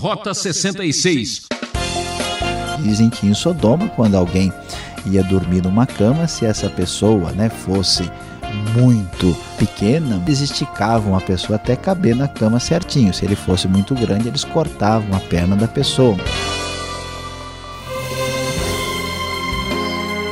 Rota 66. Dizem que em Sodoma, quando alguém ia dormir numa cama, se essa pessoa né, fosse muito pequena, eles esticavam a pessoa até caber na cama certinho. Se ele fosse muito grande, eles cortavam a perna da pessoa.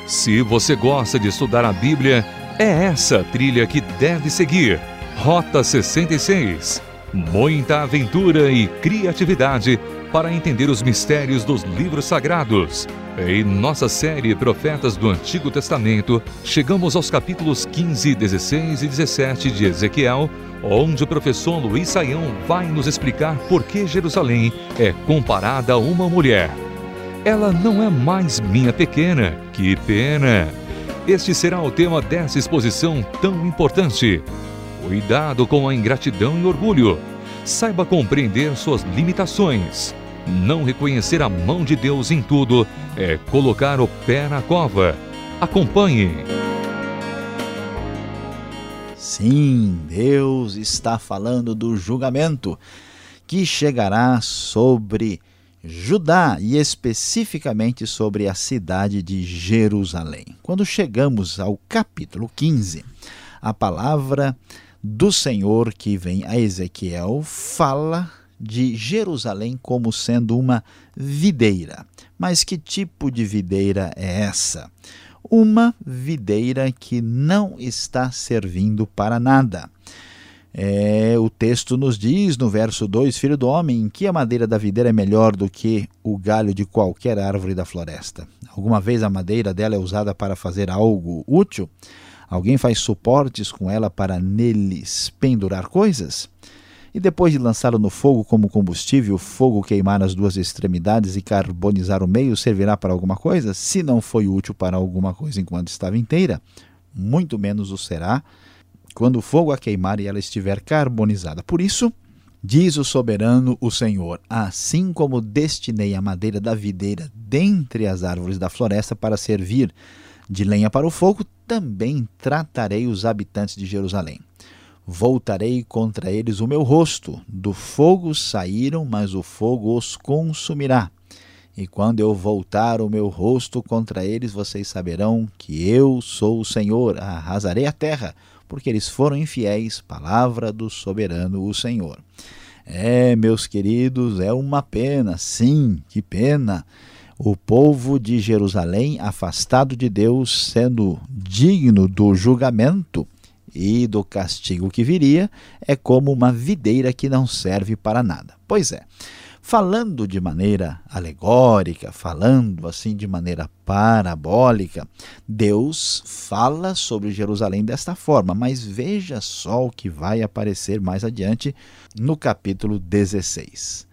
Se você gosta de estudar a Bíblia, é essa trilha que deve seguir. Rota 66. Muita aventura e criatividade para entender os mistérios dos livros sagrados. Em nossa série Profetas do Antigo Testamento, chegamos aos capítulos 15, 16 e 17 de Ezequiel, onde o professor Luiz Saião vai nos explicar por que Jerusalém é comparada a uma mulher. Ela não é mais minha pequena, que pena! Este será o tema dessa exposição tão importante. Cuidado com a ingratidão e orgulho. Saiba compreender suas limitações. Não reconhecer a mão de Deus em tudo é colocar o pé na cova. Acompanhe. Sim, Deus está falando do julgamento que chegará sobre Judá e especificamente sobre a cidade de Jerusalém. Quando chegamos ao capítulo 15, a palavra do Senhor que vem a Ezequiel fala de Jerusalém como sendo uma videira. Mas que tipo de videira é essa? Uma videira que não está servindo para nada. É, o texto nos diz no verso 2: Filho do homem, que a madeira da videira é melhor do que o galho de qualquer árvore da floresta? Alguma vez a madeira dela é usada para fazer algo útil? Alguém faz suportes com ela para neles pendurar coisas? E depois de lançá-lo no fogo como combustível, o fogo queimar as duas extremidades e carbonizar o meio servirá para alguma coisa? Se não foi útil para alguma coisa enquanto estava inteira, muito menos o será quando o fogo a queimar e ela estiver carbonizada. Por isso, diz o soberano, o Senhor: Assim como destinei a madeira da videira dentre as árvores da floresta para servir de lenha para o fogo, também tratarei os habitantes de Jerusalém. Voltarei contra eles o meu rosto. Do fogo saíram, mas o fogo os consumirá. E quando eu voltar o meu rosto contra eles, vocês saberão que eu sou o Senhor. Arrasarei a terra, porque eles foram infiéis. Palavra do soberano, o Senhor. É, meus queridos, é uma pena, sim, que pena o povo de Jerusalém, afastado de Deus, sendo digno do julgamento e do castigo que viria, é como uma videira que não serve para nada. Pois é, falando de maneira alegórica, falando assim de maneira parabólica, Deus fala sobre Jerusalém desta forma, mas veja só o que vai aparecer mais adiante no capítulo 16.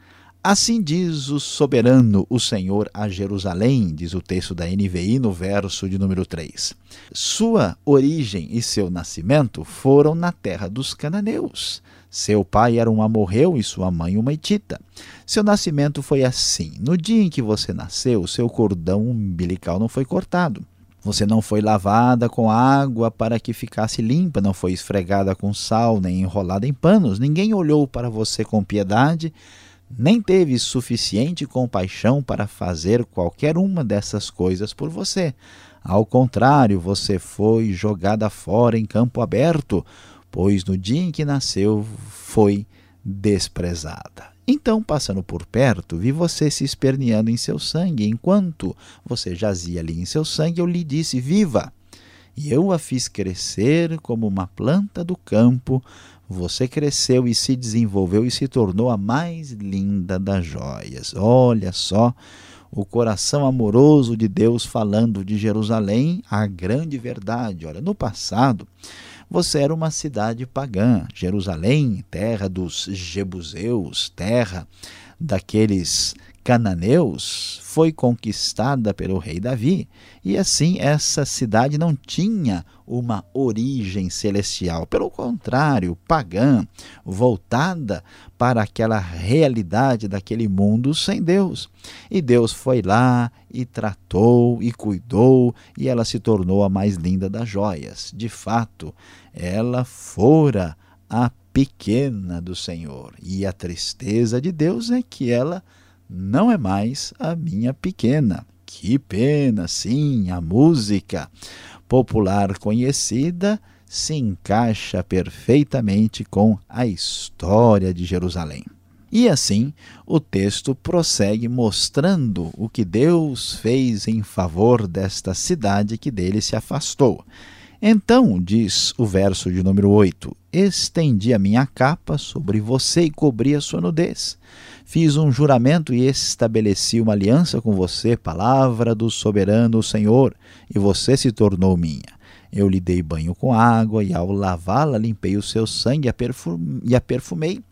Assim diz o soberano, o Senhor, a Jerusalém, diz o texto da NVI no verso de número 3. Sua origem e seu nascimento foram na terra dos cananeus. Seu pai era um amorreu e sua mãe uma etita. Seu nascimento foi assim: no dia em que você nasceu, seu cordão umbilical não foi cortado. Você não foi lavada com água para que ficasse limpa, não foi esfregada com sal, nem enrolada em panos. Ninguém olhou para você com piedade nem teve suficiente compaixão para fazer qualquer uma dessas coisas por você. Ao contrário, você foi jogada fora em campo aberto, pois no dia em que nasceu foi desprezada. Então, passando por perto, vi você se esperneando em seu sangue. Enquanto você jazia ali em seu sangue, eu lhe disse: Viva! E eu a fiz crescer como uma planta do campo, você cresceu e se desenvolveu e se tornou a mais linda das joias. Olha só o coração amoroso de Deus falando de Jerusalém, a grande verdade. Olha, no passado, você era uma cidade pagã. Jerusalém, terra dos jebuseus, terra daqueles cananeus foi conquistada pelo rei Davi, e assim essa cidade não tinha uma origem celestial, pelo contrário, pagã, voltada para aquela realidade daquele mundo sem Deus. E Deus foi lá e tratou e cuidou, e ela se tornou a mais linda das joias. De fato, ela fora a pequena do Senhor. E a tristeza de Deus é que ela não é mais a minha pequena. Que pena, sim, a música popular conhecida se encaixa perfeitamente com a história de Jerusalém. E assim, o texto prossegue mostrando o que Deus fez em favor desta cidade que dele se afastou. Então, diz o verso de número 8: Estendi a minha capa sobre você e cobri a sua nudez. Fiz um juramento e estabeleci uma aliança com você, palavra do soberano Senhor, e você se tornou minha. Eu lhe dei banho com água, e ao lavá-la limpei o seu sangue e a perfumei.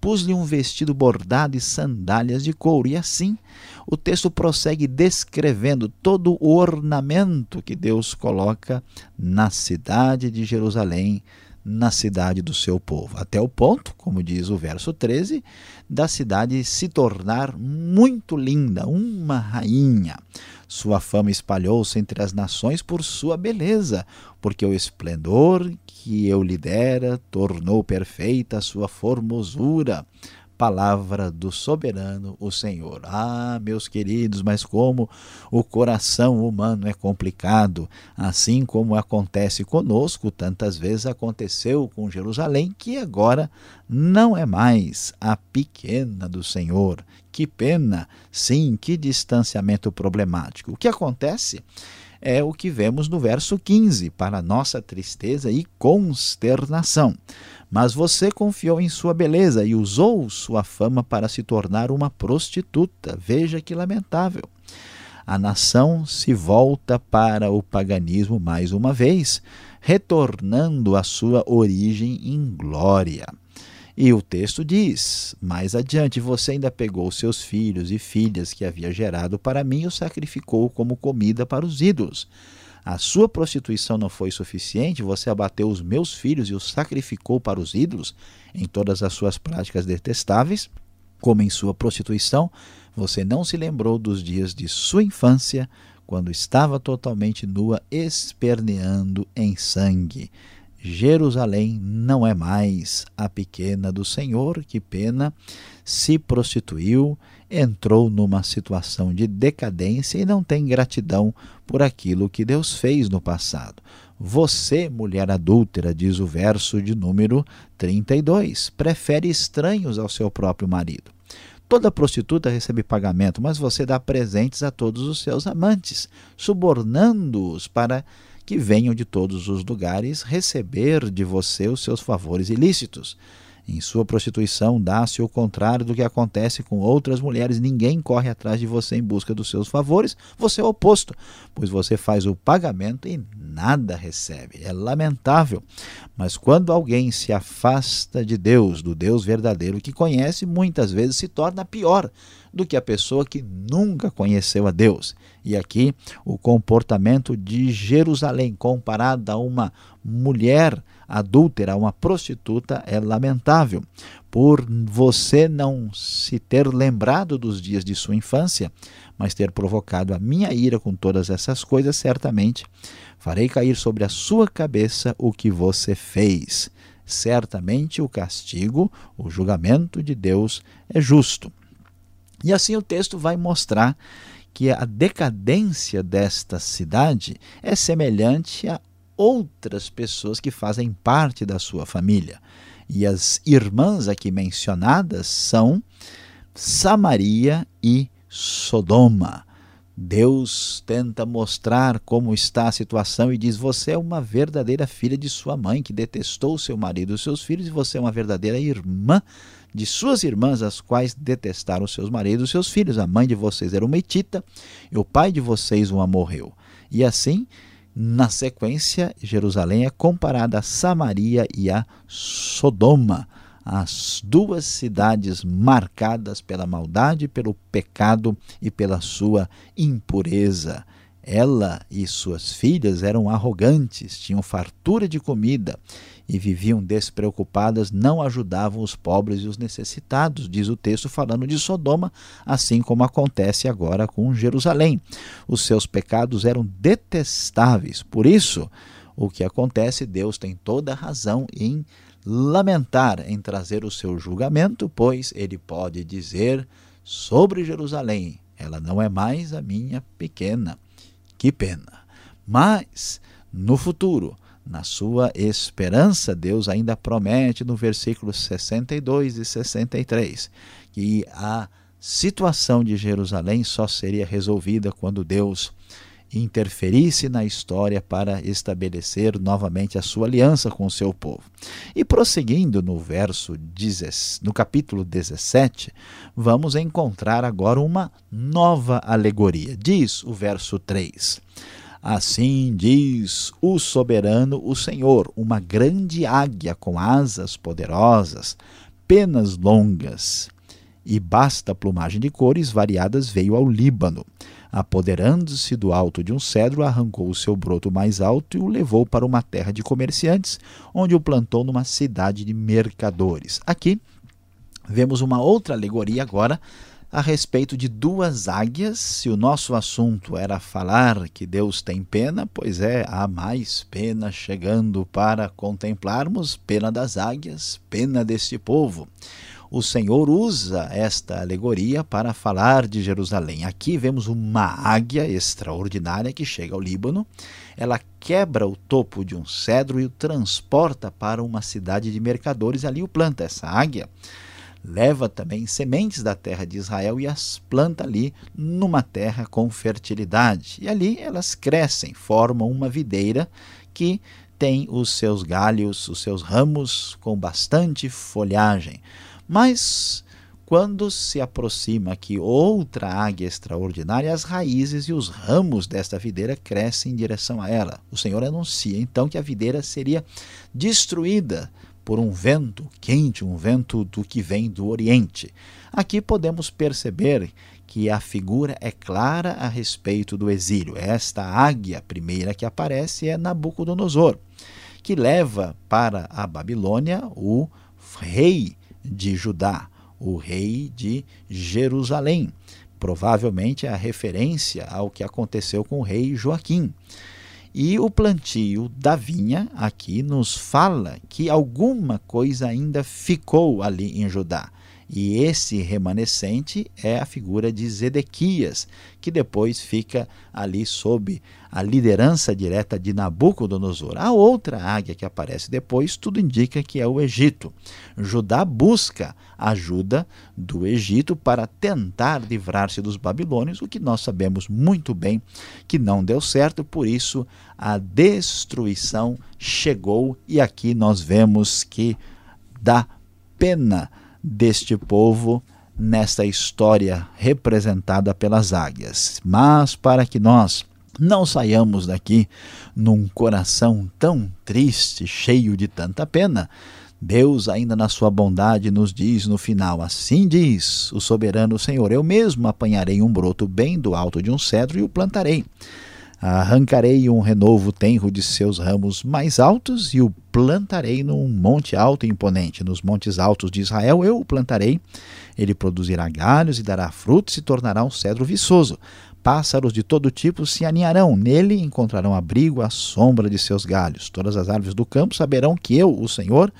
Pus-lhe um vestido bordado e sandálias de couro. E assim o texto prossegue descrevendo todo o ornamento que Deus coloca na cidade de Jerusalém, na cidade do seu povo, até o ponto, como diz o verso 13, da cidade se tornar muito linda, uma rainha. Sua fama espalhou-se entre as nações por sua beleza, porque o esplendor que eu lhe dera tornou perfeita a sua formosura palavra do soberano, o Senhor. Ah, meus queridos, mas como o coração humano é complicado, assim como acontece conosco, tantas vezes aconteceu com Jerusalém, que agora não é mais a pequena do Senhor. Que pena, sim, que distanciamento problemático. O que acontece? É o que vemos no verso 15, para nossa tristeza e consternação. Mas você confiou em sua beleza e usou sua fama para se tornar uma prostituta. Veja que lamentável. A nação se volta para o paganismo mais uma vez, retornando à sua origem em glória. E o texto diz: mais adiante, você ainda pegou seus filhos e filhas que havia gerado para mim e os sacrificou como comida para os ídolos. A sua prostituição não foi suficiente, você abateu os meus filhos e os sacrificou para os ídolos em todas as suas práticas detestáveis, como em sua prostituição, você não se lembrou dos dias de sua infância, quando estava totalmente nua, esperneando em sangue. Jerusalém não é mais a pequena do Senhor, que pena, se prostituiu, entrou numa situação de decadência e não tem gratidão por aquilo que Deus fez no passado. Você, mulher adúltera, diz o verso de número 32, prefere estranhos ao seu próprio marido. Toda prostituta recebe pagamento, mas você dá presentes a todos os seus amantes, subornando-os para que venham de todos os lugares receber de você os seus favores ilícitos. Em sua prostituição, dá-se o contrário do que acontece com outras mulheres. Ninguém corre atrás de você em busca dos seus favores. Você é o oposto, pois você faz o pagamento e nada recebe. É lamentável. Mas quando alguém se afasta de Deus, do Deus verdadeiro que conhece, muitas vezes se torna pior do que a pessoa que nunca conheceu a Deus. E aqui o comportamento de Jerusalém comparado a uma mulher adúltera, uma prostituta, é lamentável. Por você não se ter lembrado dos dias de sua infância, mas ter provocado a minha ira com todas essas coisas, certamente farei cair sobre a sua cabeça o que você fez. Certamente o castigo, o julgamento de Deus é justo. E assim o texto vai mostrar que a decadência desta cidade é semelhante a outras pessoas que fazem parte da sua família. E as irmãs aqui mencionadas são Samaria e Sodoma. Deus tenta mostrar como está a situação e diz: Você é uma verdadeira filha de sua mãe, que detestou seu marido e seus filhos, e você é uma verdadeira irmã de suas irmãs, as quais detestaram seus maridos e seus filhos. A mãe de vocês era uma etita e o pai de vocês uma morreu. E assim na sequência, Jerusalém é comparada a Samaria e a Sodoma, as duas cidades marcadas pela maldade, pelo pecado e pela sua impureza. Ela e suas filhas eram arrogantes, tinham fartura de comida e viviam despreocupadas, não ajudavam os pobres e os necessitados, diz o texto falando de Sodoma, assim como acontece agora com Jerusalém. Os seus pecados eram detestáveis, por isso, o que acontece, Deus tem toda razão em lamentar em trazer o seu julgamento, pois ele pode dizer sobre Jerusalém: ela não é mais a minha pequena. Que pena. Mas, no futuro, na sua esperança, Deus ainda promete no versículo 62 e 63 que a situação de Jerusalém só seria resolvida quando Deus interferisse na história para estabelecer novamente a sua aliança com o seu povo. E prosseguindo no verso no capítulo 17, vamos encontrar agora uma nova alegoria. Diz o verso 3: Assim diz o soberano, o Senhor, uma grande águia com asas poderosas, penas longas e basta plumagem de cores variadas veio ao Líbano Apoderando-se do alto de um cedro, arrancou o seu broto mais alto e o levou para uma terra de comerciantes, onde o plantou numa cidade de mercadores. Aqui vemos uma outra alegoria agora a respeito de duas águias. Se o nosso assunto era falar que Deus tem pena, pois é, há mais pena chegando para contemplarmos pena das águias, pena deste povo o Senhor usa esta alegoria para falar de Jerusalém. Aqui vemos uma águia extraordinária que chega ao Líbano. Ela quebra o topo de um cedro e o transporta para uma cidade de mercadores. Ali o planta. Essa águia leva também sementes da terra de Israel e as planta ali numa terra com fertilidade. E ali elas crescem, formam uma videira que tem os seus galhos, os seus ramos com bastante folhagem. Mas quando se aproxima aqui outra águia extraordinária, as raízes e os ramos desta videira crescem em direção a ela. O Senhor anuncia então que a videira seria destruída por um vento quente, um vento do que vem do Oriente. Aqui podemos perceber que a figura é clara a respeito do exílio. Esta águia primeira que aparece é Nabucodonosor, que leva para a Babilônia o rei de Judá, o rei de Jerusalém. Provavelmente é a referência ao que aconteceu com o rei Joaquim. E o plantio da vinha aqui nos fala que alguma coisa ainda ficou ali em Judá. E esse remanescente é a figura de Zedequias, que depois fica ali sob a liderança direta de Nabucodonosor. A outra águia que aparece depois, tudo indica que é o Egito. Judá busca ajuda do Egito para tentar livrar-se dos babilônios, o que nós sabemos muito bem que não deu certo, por isso a destruição chegou e aqui nós vemos que dá pena deste povo nesta história representada pelas águias. Mas para que nós não saiamos daqui num coração tão triste, cheio de tanta pena, Deus, ainda na sua bondade, nos diz no final: Assim diz o soberano Senhor: Eu mesmo apanharei um broto bem do alto de um cedro e o plantarei. Arrancarei um renovo tenro de seus ramos mais altos e o plantarei num monte alto e imponente. Nos montes altos de Israel eu o plantarei. Ele produzirá galhos e dará frutos e tornará um cedro viçoso. Pássaros de todo tipo se aninharão. Nele encontrarão abrigo à sombra de seus galhos. Todas as árvores do campo saberão que eu, o Senhor,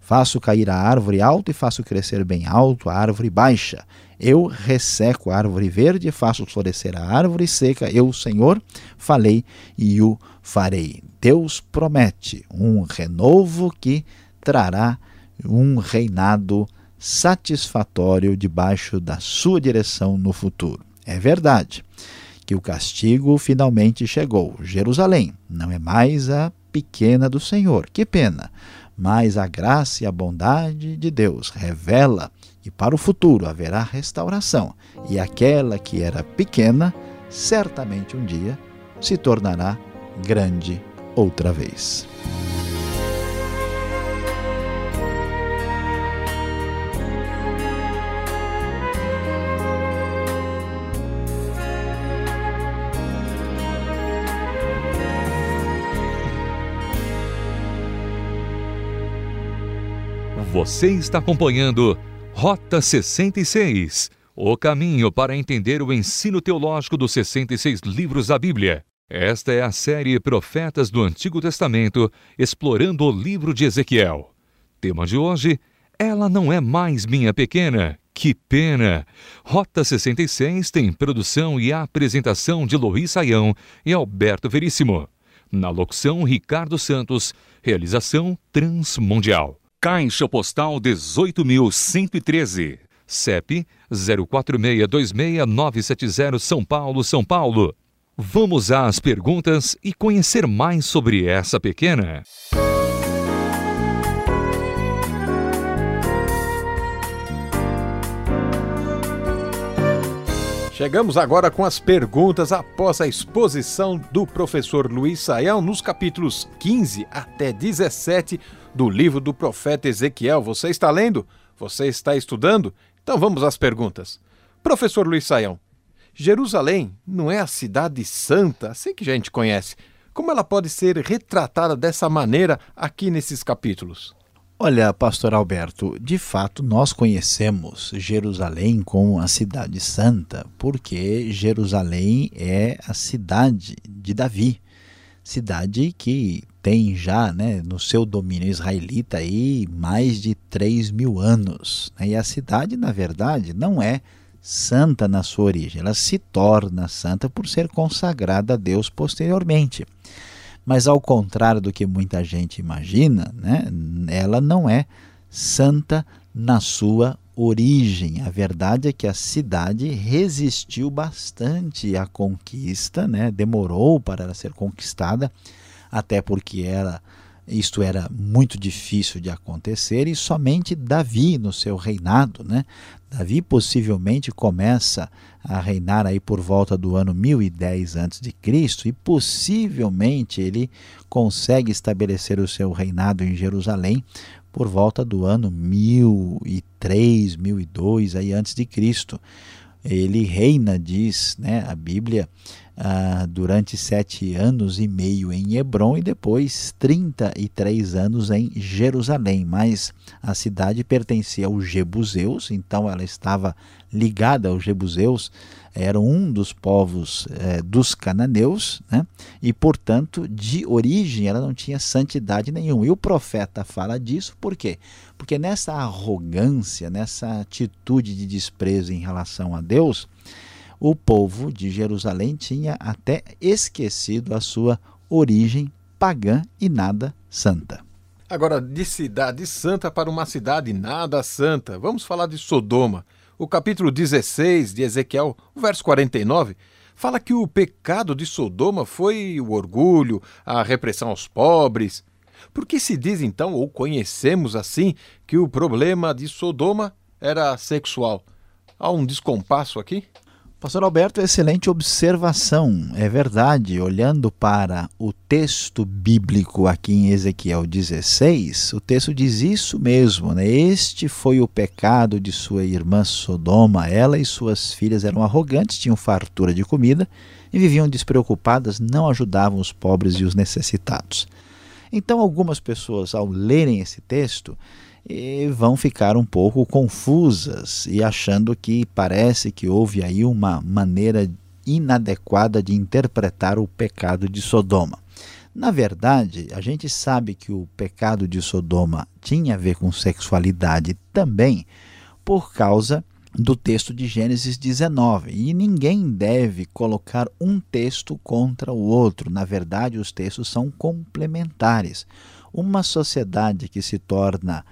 faço cair a árvore alta e faço crescer bem alto a árvore baixa. Eu resseco a árvore verde faço florescer a árvore seca. Eu, Senhor, falei e o farei. Deus promete um renovo que trará um reinado satisfatório debaixo da sua direção no futuro. É verdade que o castigo finalmente chegou. Jerusalém não é mais a pequena do Senhor. Que pena! Mas a graça e a bondade de Deus revela e para o futuro haverá restauração, e aquela que era pequena, certamente um dia se tornará grande outra vez. Você está acompanhando Rota 66 O caminho para entender o ensino teológico dos 66 livros da Bíblia. Esta é a série Profetas do Antigo Testamento, explorando o livro de Ezequiel. Tema de hoje: Ela não é mais minha pequena. Que pena! Rota 66 tem produção e apresentação de Luiz Saião e Alberto Veríssimo. Na locução, Ricardo Santos. Realização Transmundial. Caixa Postal 18.113. CEP 04626970 São Paulo, São Paulo. Vamos às perguntas e conhecer mais sobre essa pequena. Chegamos agora com as perguntas após a exposição do professor Luiz Saião nos capítulos 15 até 17 do livro do profeta Ezequiel. Você está lendo? Você está estudando? Então vamos às perguntas. Professor Luiz Saião, Jerusalém não é a cidade santa, assim que a gente conhece. Como ela pode ser retratada dessa maneira aqui nesses capítulos? Olha, pastor Alberto, de fato nós conhecemos Jerusalém como a cidade santa, porque Jerusalém é a cidade de Davi, cidade que tem já né, no seu domínio israelita aí mais de 3 mil anos. Né? E a cidade, na verdade, não é santa na sua origem, ela se torna santa por ser consagrada a Deus posteriormente. Mas ao contrário do que muita gente imagina, né, ela não é santa na sua origem. A verdade é que a cidade resistiu bastante à conquista, né, demorou para ela ser conquistada, até porque ela isto era muito difícil de acontecer e somente Davi no seu reinado, né? Davi possivelmente começa a reinar aí por volta do ano 1010 a.C. e possivelmente ele consegue estabelecer o seu reinado em Jerusalém por volta do ano 1003, 1002 aí antes de Cristo. Ele reina, diz, né, a Bíblia, ah, durante sete anos e meio em Hebron e depois 33 anos em Jerusalém. Mas a cidade pertencia aos Jebuseus, então ela estava ligada aos Jebuseus, era um dos povos eh, dos cananeus, né? e portanto, de origem, ela não tinha santidade nenhuma. E o profeta fala disso por quê? Porque nessa arrogância, nessa atitude de desprezo em relação a Deus, o povo de Jerusalém tinha até esquecido a sua origem pagã e nada santa. Agora, de cidade santa para uma cidade nada santa, vamos falar de Sodoma. O capítulo 16 de Ezequiel, o verso 49, fala que o pecado de Sodoma foi o orgulho, a repressão aos pobres. Por que se diz então, ou conhecemos assim, que o problema de Sodoma era sexual? Há um descompasso aqui? Pastor Alberto, excelente observação. É verdade, olhando para o texto bíblico aqui em Ezequiel 16, o texto diz isso mesmo, né? Este foi o pecado de sua irmã Sodoma. Ela e suas filhas eram arrogantes, tinham fartura de comida e viviam despreocupadas, não ajudavam os pobres e os necessitados. Então, algumas pessoas, ao lerem esse texto, e vão ficar um pouco confusas e achando que parece que houve aí uma maneira inadequada de interpretar o pecado de Sodoma. Na verdade, a gente sabe que o pecado de Sodoma tinha a ver com sexualidade também por causa do texto de Gênesis 19. E ninguém deve colocar um texto contra o outro. Na verdade, os textos são complementares. Uma sociedade que se torna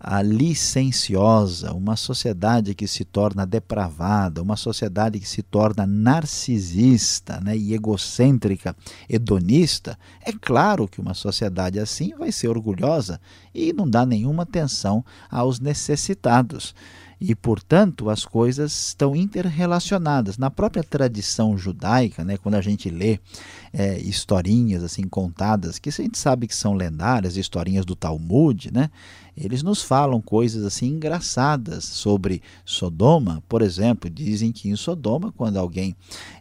a licenciosa, uma sociedade que se torna depravada, uma sociedade que se torna narcisista né, e egocêntrica, hedonista, é claro que uma sociedade assim vai ser orgulhosa e não dá nenhuma atenção aos necessitados. E, portanto, as coisas estão interrelacionadas. Na própria tradição judaica, né, quando a gente lê é, historinhas assim contadas, que a gente sabe que são lendárias, historinhas do Talmud, né, eles nos falam coisas assim engraçadas sobre Sodoma. Por exemplo, dizem que em Sodoma, quando alguém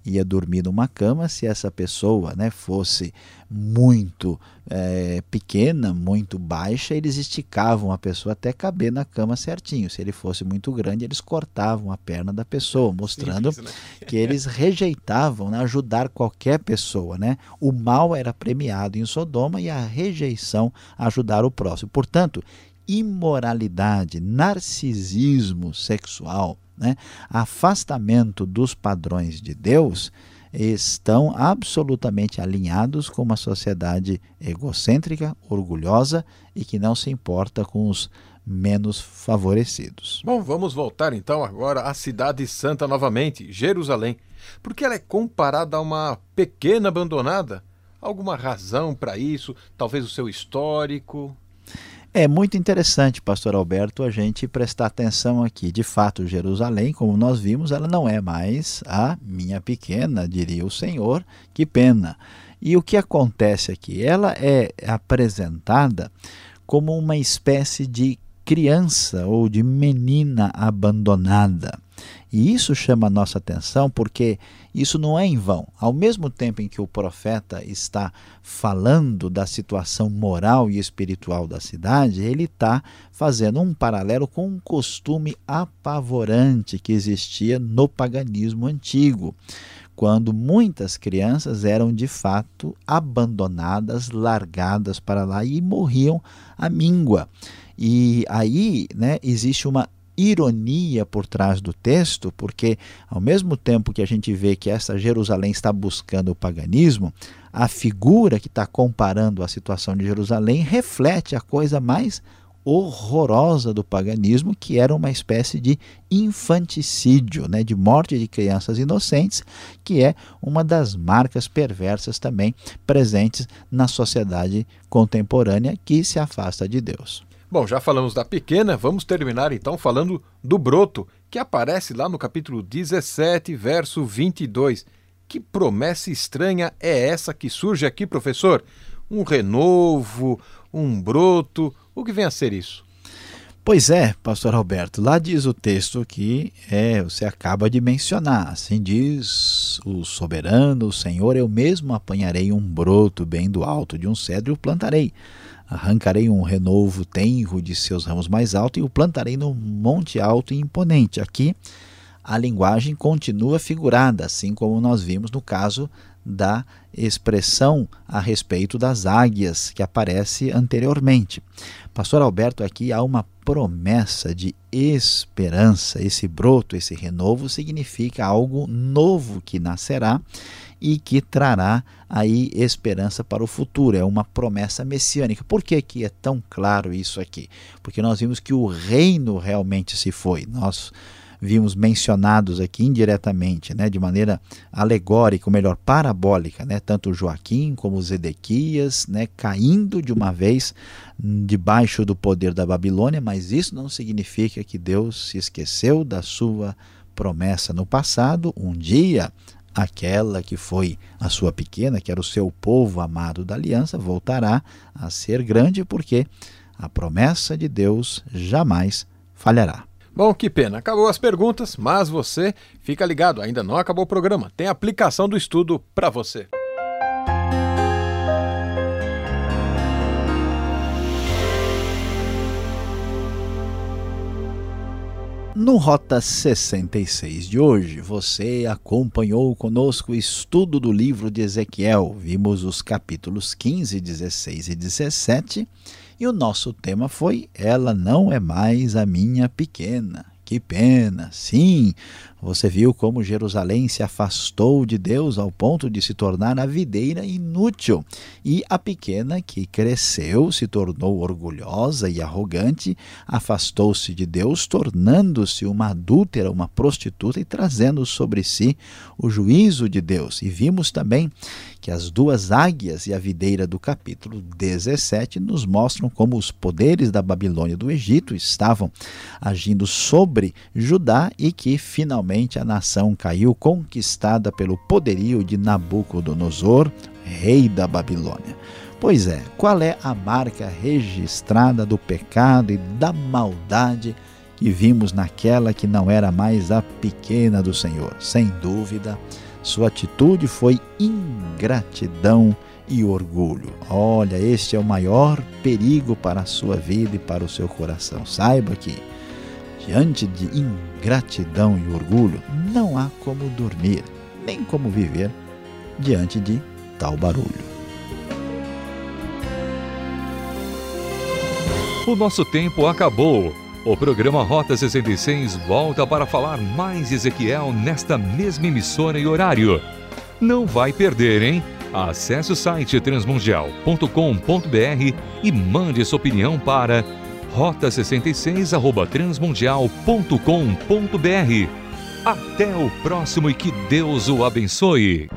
ia dormir numa cama, se essa pessoa né, fosse muito é, pequena, muito baixa, eles esticavam a pessoa até caber na cama certinho. Se ele fosse muito grande, eles cortavam a perna da pessoa, mostrando Simples, né? que eles rejeitavam né, ajudar qualquer pessoa. Né? O mal era premiado em Sodoma e a rejeição ajudar o próximo. Portanto, imoralidade, narcisismo sexual, né? afastamento dos padrões de Deus, estão absolutamente alinhados com uma sociedade egocêntrica, orgulhosa e que não se importa com os menos favorecidos. Bom, vamos voltar então agora à Cidade Santa novamente, Jerusalém, porque ela é comparada a uma pequena abandonada. Alguma razão para isso? Talvez o seu histórico? É muito interessante, pastor Alberto, a gente prestar atenção aqui. De fato, Jerusalém, como nós vimos, ela não é mais a minha pequena, diria o Senhor, que pena. E o que acontece aqui? Ela é apresentada como uma espécie de criança ou de menina abandonada. E isso chama a nossa atenção porque isso não é em vão. Ao mesmo tempo em que o profeta está falando da situação moral e espiritual da cidade, ele está fazendo um paralelo com um costume apavorante que existia no paganismo antigo quando muitas crianças eram de fato abandonadas, largadas para lá e morriam à míngua. E aí né, existe uma ironia por trás do texto, porque ao mesmo tempo que a gente vê que essa Jerusalém está buscando o paganismo, a figura que está comparando a situação de Jerusalém reflete a coisa mais horrorosa do paganismo, que era uma espécie de infanticídio, né, de morte de crianças inocentes, que é uma das marcas perversas também presentes na sociedade contemporânea que se afasta de Deus. Bom, já falamos da pequena, vamos terminar então falando do broto, que aparece lá no capítulo 17, verso 22. Que promessa estranha é essa que surge aqui, professor? Um renovo, um broto, o que vem a ser isso? Pois é, pastor Alberto, lá diz o texto que é, você acaba de mencionar. Assim diz o soberano, o Senhor, eu mesmo apanharei um broto bem do alto de um cedro e o plantarei Arrancarei um renovo tenro de seus ramos mais altos e o plantarei num monte alto e imponente. Aqui a linguagem continua figurada, assim como nós vimos no caso da expressão a respeito das águias que aparece anteriormente. Pastor Alberto, aqui há uma promessa de esperança. Esse broto, esse renovo significa algo novo que nascerá e que trará aí esperança para o futuro. É uma promessa messiânica. Por que, que é tão claro isso aqui? Porque nós vimos que o reino realmente se foi. Nós vimos mencionados aqui indiretamente, né, de maneira alegórica, ou melhor, parabólica, né, tanto Joaquim como Zedequias, né, caindo de uma vez debaixo do poder da Babilônia, mas isso não significa que Deus se esqueceu da sua promessa no passado. Um dia aquela que foi a sua pequena, que era o seu povo amado da aliança, voltará a ser grande, porque a promessa de Deus jamais falhará. Bom, que pena. Acabou as perguntas, mas você fica ligado, ainda não acabou o programa. Tem aplicação do estudo para você. No Rota 66 de hoje, você acompanhou conosco o estudo do livro de Ezequiel. Vimos os capítulos 15, 16 e 17 e o nosso tema foi Ela não é mais a minha pequena. Que pena, sim, você viu como Jerusalém se afastou de Deus ao ponto de se tornar a videira inútil. E a pequena, que cresceu, se tornou orgulhosa e arrogante, afastou-se de Deus, tornando-se uma adúltera, uma prostituta e trazendo sobre si o juízo de Deus. E vimos também que as duas águias e a videira do capítulo 17 nos mostram como os poderes da Babilônia e do Egito estavam agindo sobre Judá e que finalmente finalmente a nação caiu conquistada pelo poderio de Nabucodonosor, rei da Babilônia. Pois é, qual é a marca registrada do pecado e da maldade que vimos naquela que não era mais a pequena do Senhor? Sem dúvida, sua atitude foi ingratidão e orgulho. Olha, este é o maior perigo para a sua vida e para o seu coração. Saiba que Diante de ingratidão e orgulho, não há como dormir, nem como viver diante de tal barulho. O nosso tempo acabou. O programa Rota 66 volta para falar mais de Ezequiel nesta mesma emissora e horário. Não vai perder, hein? Acesse o site transmundial.com.br e mande sua opinião para rota66@transmundial.com.br. Até o próximo e que Deus o abençoe.